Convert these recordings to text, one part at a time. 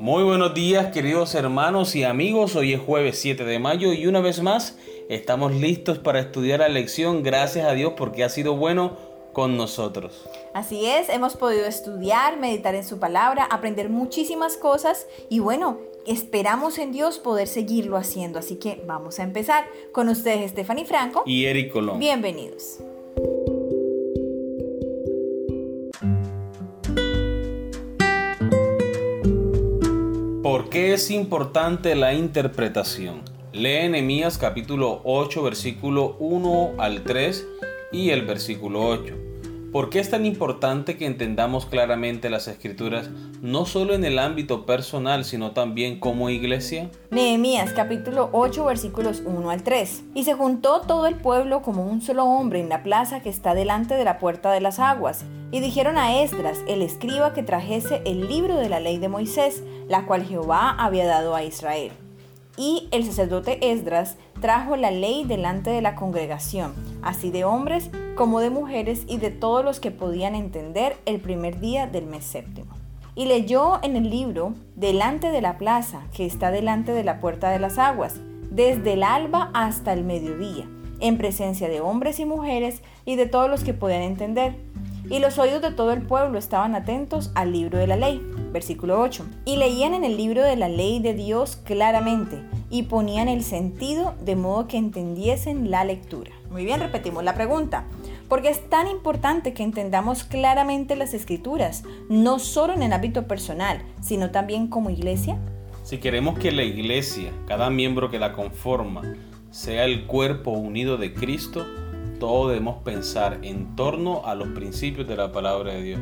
Muy buenos días queridos hermanos y amigos, hoy es jueves 7 de mayo y una vez más estamos listos para estudiar la lección, gracias a Dios porque ha sido bueno con nosotros. Así es, hemos podido estudiar, meditar en su palabra, aprender muchísimas cosas y bueno, esperamos en Dios poder seguirlo haciendo, así que vamos a empezar con ustedes Stephanie Franco y Eric Colón. Bienvenidos. Qué es importante la interpretación? Lee Nehemías capítulo 8 versículo 1 al 3 y el versículo 8. ¿Por qué es tan importante que entendamos claramente las escrituras no solo en el ámbito personal, sino también como iglesia? Nehemías capítulo 8 versículos 1 al 3. Y se juntó todo el pueblo como un solo hombre en la plaza que está delante de la puerta de las aguas. Y dijeron a Esdras, el escriba, que trajese el libro de la ley de Moisés, la cual Jehová había dado a Israel. Y el sacerdote Esdras trajo la ley delante de la congregación, así de hombres como de mujeres y de todos los que podían entender el primer día del mes séptimo. Y leyó en el libro delante de la plaza que está delante de la puerta de las aguas, desde el alba hasta el mediodía, en presencia de hombres y mujeres y de todos los que podían entender. Y los oídos de todo el pueblo estaban atentos al libro de la ley. Versículo 8. Y leían en el libro de la ley de Dios claramente y ponían el sentido de modo que entendiesen la lectura. Muy bien, repetimos la pregunta. Porque es tan importante que entendamos claramente las escrituras, no solo en el ámbito personal, sino también como iglesia. Si queremos que la iglesia, cada miembro que la conforma, sea el cuerpo unido de Cristo, todos debemos pensar en torno a los principios de la palabra de Dios.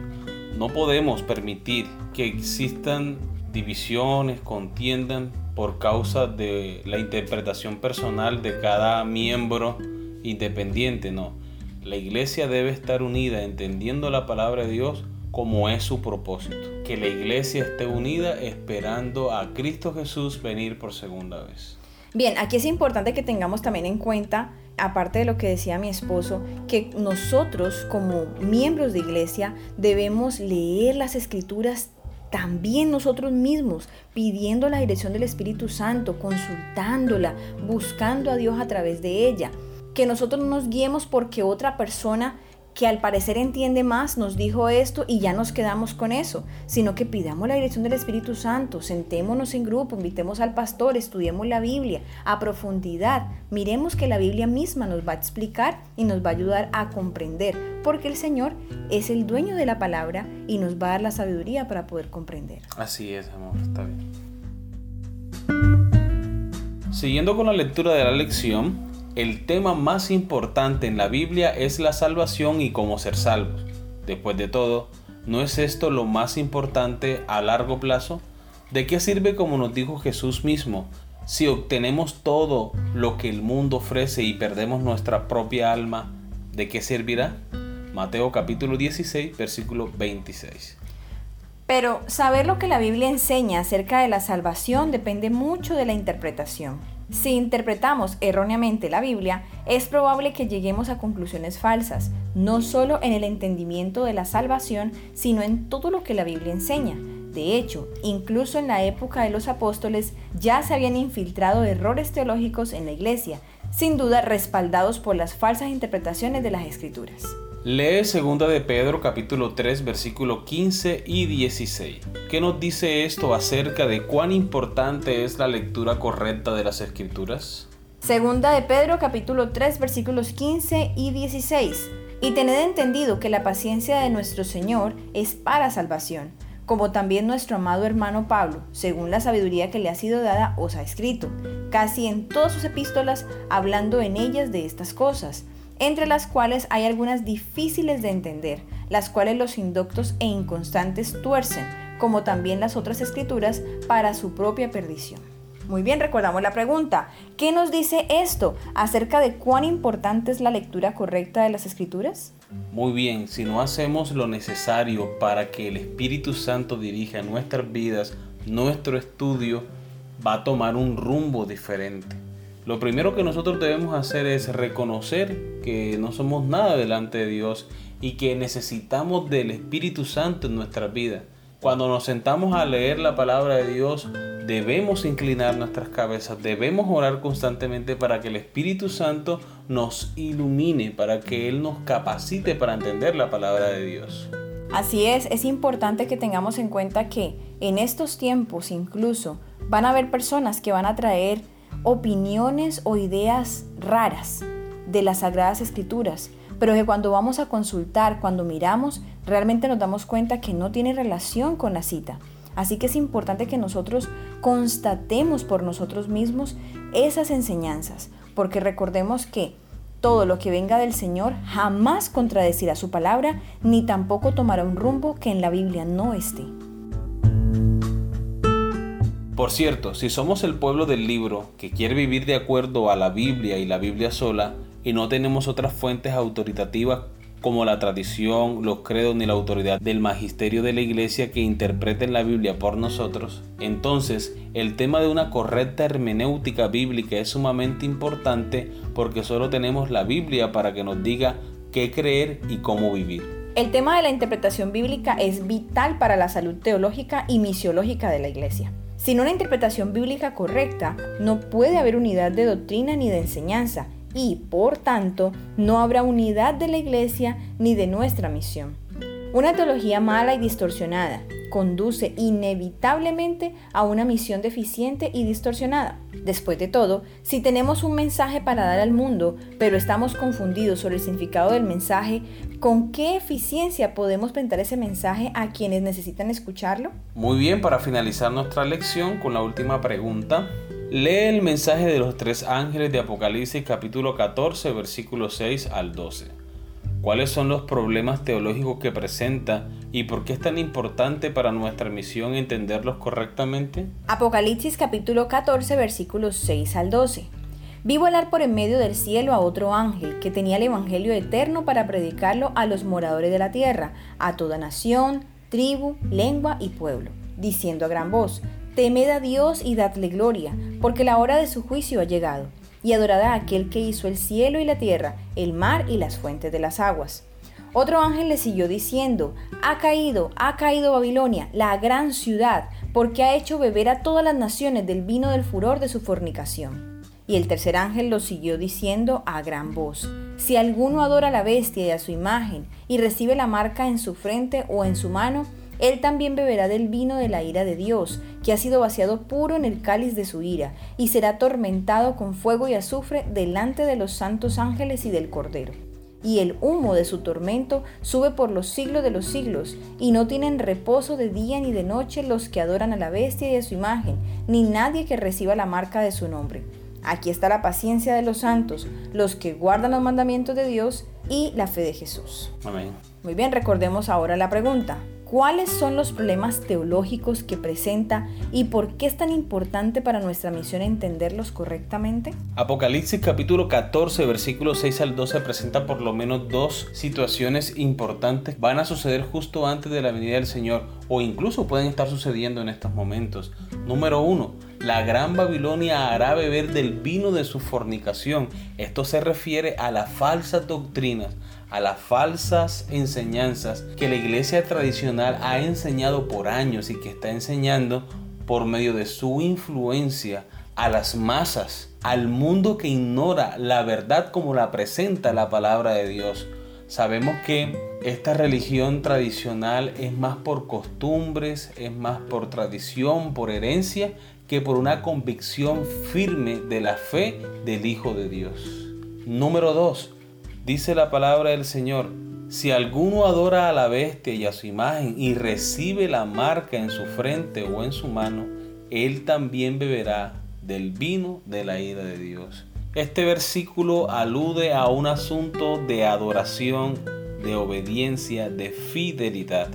No podemos permitir que existan divisiones, contiendan por causa de la interpretación personal de cada miembro independiente, no. La iglesia debe estar unida entendiendo la palabra de Dios como es su propósito. Que la iglesia esté unida esperando a Cristo Jesús venir por segunda vez. Bien, aquí es importante que tengamos también en cuenta, aparte de lo que decía mi esposo, que nosotros como miembros de iglesia debemos leer las escrituras también nosotros mismos, pidiendo la dirección del Espíritu Santo, consultándola, buscando a Dios a través de ella. Que nosotros no nos guiemos porque otra persona que al parecer entiende más nos dijo esto y ya nos quedamos con eso, sino que pidamos la dirección del Espíritu Santo, sentémonos en grupo, invitemos al pastor, estudiemos la Biblia a profundidad, miremos que la Biblia misma nos va a explicar y nos va a ayudar a comprender, porque el Señor es el dueño de la palabra y nos va a dar la sabiduría para poder comprender. Así es, amor, está bien. Siguiendo con la lectura de la lección, el tema más importante en la Biblia es la salvación y cómo ser salvos. Después de todo, ¿no es esto lo más importante a largo plazo? ¿De qué sirve como nos dijo Jesús mismo? Si obtenemos todo lo que el mundo ofrece y perdemos nuestra propia alma, ¿de qué servirá? Mateo capítulo 16, versículo 26. Pero saber lo que la Biblia enseña acerca de la salvación depende mucho de la interpretación. Si interpretamos erróneamente la Biblia, es probable que lleguemos a conclusiones falsas, no solo en el entendimiento de la salvación, sino en todo lo que la Biblia enseña. De hecho, incluso en la época de los apóstoles ya se habían infiltrado errores teológicos en la iglesia, sin duda respaldados por las falsas interpretaciones de las escrituras. Lee 2 de Pedro capítulo 3 versículo 15 y 16. ¿Qué nos dice esto acerca de cuán importante es la lectura correcta de las escrituras? Segunda de Pedro capítulo 3 versículos 15 y 16. Y tened entendido que la paciencia de nuestro Señor es para salvación, como también nuestro amado hermano Pablo, según la sabiduría que le ha sido dada, os ha escrito, casi en todas sus epístolas, hablando en ellas de estas cosas entre las cuales hay algunas difíciles de entender, las cuales los indoctos e inconstantes tuercen, como también las otras escrituras, para su propia perdición. Muy bien, recordamos la pregunta. ¿Qué nos dice esto acerca de cuán importante es la lectura correcta de las escrituras? Muy bien, si no hacemos lo necesario para que el Espíritu Santo dirija nuestras vidas, nuestro estudio va a tomar un rumbo diferente. Lo primero que nosotros debemos hacer es reconocer que no somos nada delante de Dios y que necesitamos del Espíritu Santo en nuestra vida. Cuando nos sentamos a leer la palabra de Dios, debemos inclinar nuestras cabezas, debemos orar constantemente para que el Espíritu Santo nos ilumine, para que Él nos capacite para entender la palabra de Dios. Así es, es importante que tengamos en cuenta que en estos tiempos incluso van a haber personas que van a traer opiniones o ideas raras de las sagradas escrituras, pero que cuando vamos a consultar, cuando miramos, realmente nos damos cuenta que no tiene relación con la cita. Así que es importante que nosotros constatemos por nosotros mismos esas enseñanzas, porque recordemos que todo lo que venga del Señor jamás contradecirá su palabra, ni tampoco tomará un rumbo que en la Biblia no esté. Por cierto, si somos el pueblo del libro que quiere vivir de acuerdo a la Biblia y la Biblia sola, y no tenemos otras fuentes autoritativas como la tradición, los credos ni la autoridad del magisterio de la iglesia que interpreten la Biblia por nosotros, entonces el tema de una correcta hermenéutica bíblica es sumamente importante porque solo tenemos la Biblia para que nos diga qué creer y cómo vivir. El tema de la interpretación bíblica es vital para la salud teológica y misiológica de la iglesia. Sin una interpretación bíblica correcta, no puede haber unidad de doctrina ni de enseñanza, y, por tanto, no habrá unidad de la Iglesia ni de nuestra misión. Una teología mala y distorsionada conduce inevitablemente a una misión deficiente y distorsionada. Después de todo, si tenemos un mensaje para dar al mundo, pero estamos confundidos sobre el significado del mensaje, ¿con qué eficiencia podemos presentar ese mensaje a quienes necesitan escucharlo? Muy bien, para finalizar nuestra lección con la última pregunta, Lee el mensaje de los tres ángeles de Apocalipsis capítulo 14 versículos 6 al 12. ¿Cuáles son los problemas teológicos que presenta y por qué es tan importante para nuestra misión entenderlos correctamente? Apocalipsis capítulo 14 versículos 6 al 12. Vi volar por en medio del cielo a otro ángel que tenía el Evangelio eterno para predicarlo a los moradores de la tierra, a toda nación, tribu, lengua y pueblo, diciendo a gran voz, Temed a Dios y dadle gloria, porque la hora de su juicio ha llegado, y adorad a aquel que hizo el cielo y la tierra, el mar y las fuentes de las aguas. Otro ángel le siguió diciendo, Ha caído, ha caído Babilonia, la gran ciudad, porque ha hecho beber a todas las naciones del vino del furor de su fornicación. Y el tercer ángel lo siguió diciendo a gran voz, Si alguno adora a la bestia y a su imagen, y recibe la marca en su frente o en su mano, él también beberá del vino de la ira de Dios, que ha sido vaciado puro en el cáliz de su ira, y será atormentado con fuego y azufre delante de los santos ángeles y del Cordero. Y el humo de su tormento sube por los siglos de los siglos, y no tienen reposo de día ni de noche los que adoran a la bestia y a su imagen, ni nadie que reciba la marca de su nombre. Aquí está la paciencia de los santos, los que guardan los mandamientos de Dios y la fe de Jesús. Amén. Muy bien, recordemos ahora la pregunta. ¿Cuáles son los problemas teológicos que presenta y por qué es tan importante para nuestra misión entenderlos correctamente? Apocalipsis capítulo 14 versículos 6 al 12 presenta por lo menos dos situaciones importantes. Van a suceder justo antes de la venida del Señor o incluso pueden estar sucediendo en estos momentos. Número uno, la gran Babilonia hará beber del vino de su fornicación. Esto se refiere a las falsas doctrinas a las falsas enseñanzas que la iglesia tradicional ha enseñado por años y que está enseñando por medio de su influencia a las masas, al mundo que ignora la verdad como la presenta la palabra de Dios. Sabemos que esta religión tradicional es más por costumbres, es más por tradición, por herencia, que por una convicción firme de la fe del Hijo de Dios. Número 2 Dice la palabra del Señor, si alguno adora a la bestia y a su imagen y recibe la marca en su frente o en su mano, él también beberá del vino de la ira de Dios. Este versículo alude a un asunto de adoración, de obediencia, de fidelidad.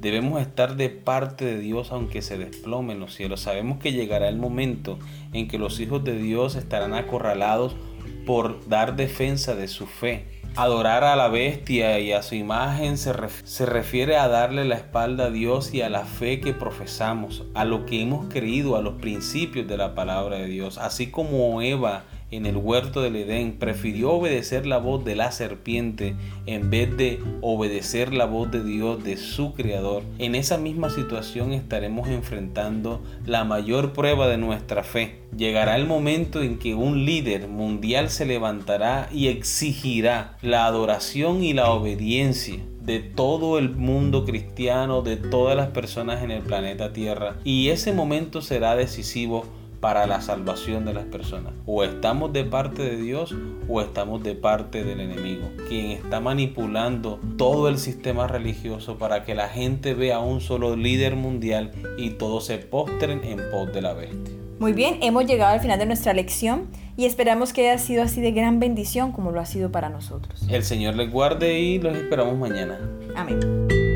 Debemos estar de parte de Dios aunque se desplomen los cielos. Sabemos que llegará el momento en que los hijos de Dios estarán acorralados por dar defensa de su fe. Adorar a la bestia y a su imagen se, se, refiere a darle la espalda a Dios y a la fe que profesamos, a lo que hemos creído, a los principios de la palabra de Dios. Así como Eva en el huerto del Edén prefirió obedecer la voz de la serpiente en vez de obedecer la voz de Dios, de su Creador, en esa misma situación estaremos enfrentando la mayor prueba de nuestra fe. Llegará el momento en que un líder mundial se levantará y exigirá la adoración y la obediencia de todo el mundo cristiano, de todas las personas en el planeta Tierra. Y ese momento será decisivo para la salvación de las personas. O estamos de parte de Dios o estamos de parte del enemigo, quien está manipulando todo el sistema religioso para que la gente vea un solo líder mundial y todos se postren en pos de la bestia. Muy bien, hemos llegado al final de nuestra lección y esperamos que haya sido así de gran bendición como lo ha sido para nosotros. El Señor les guarde y los esperamos mañana. Amén.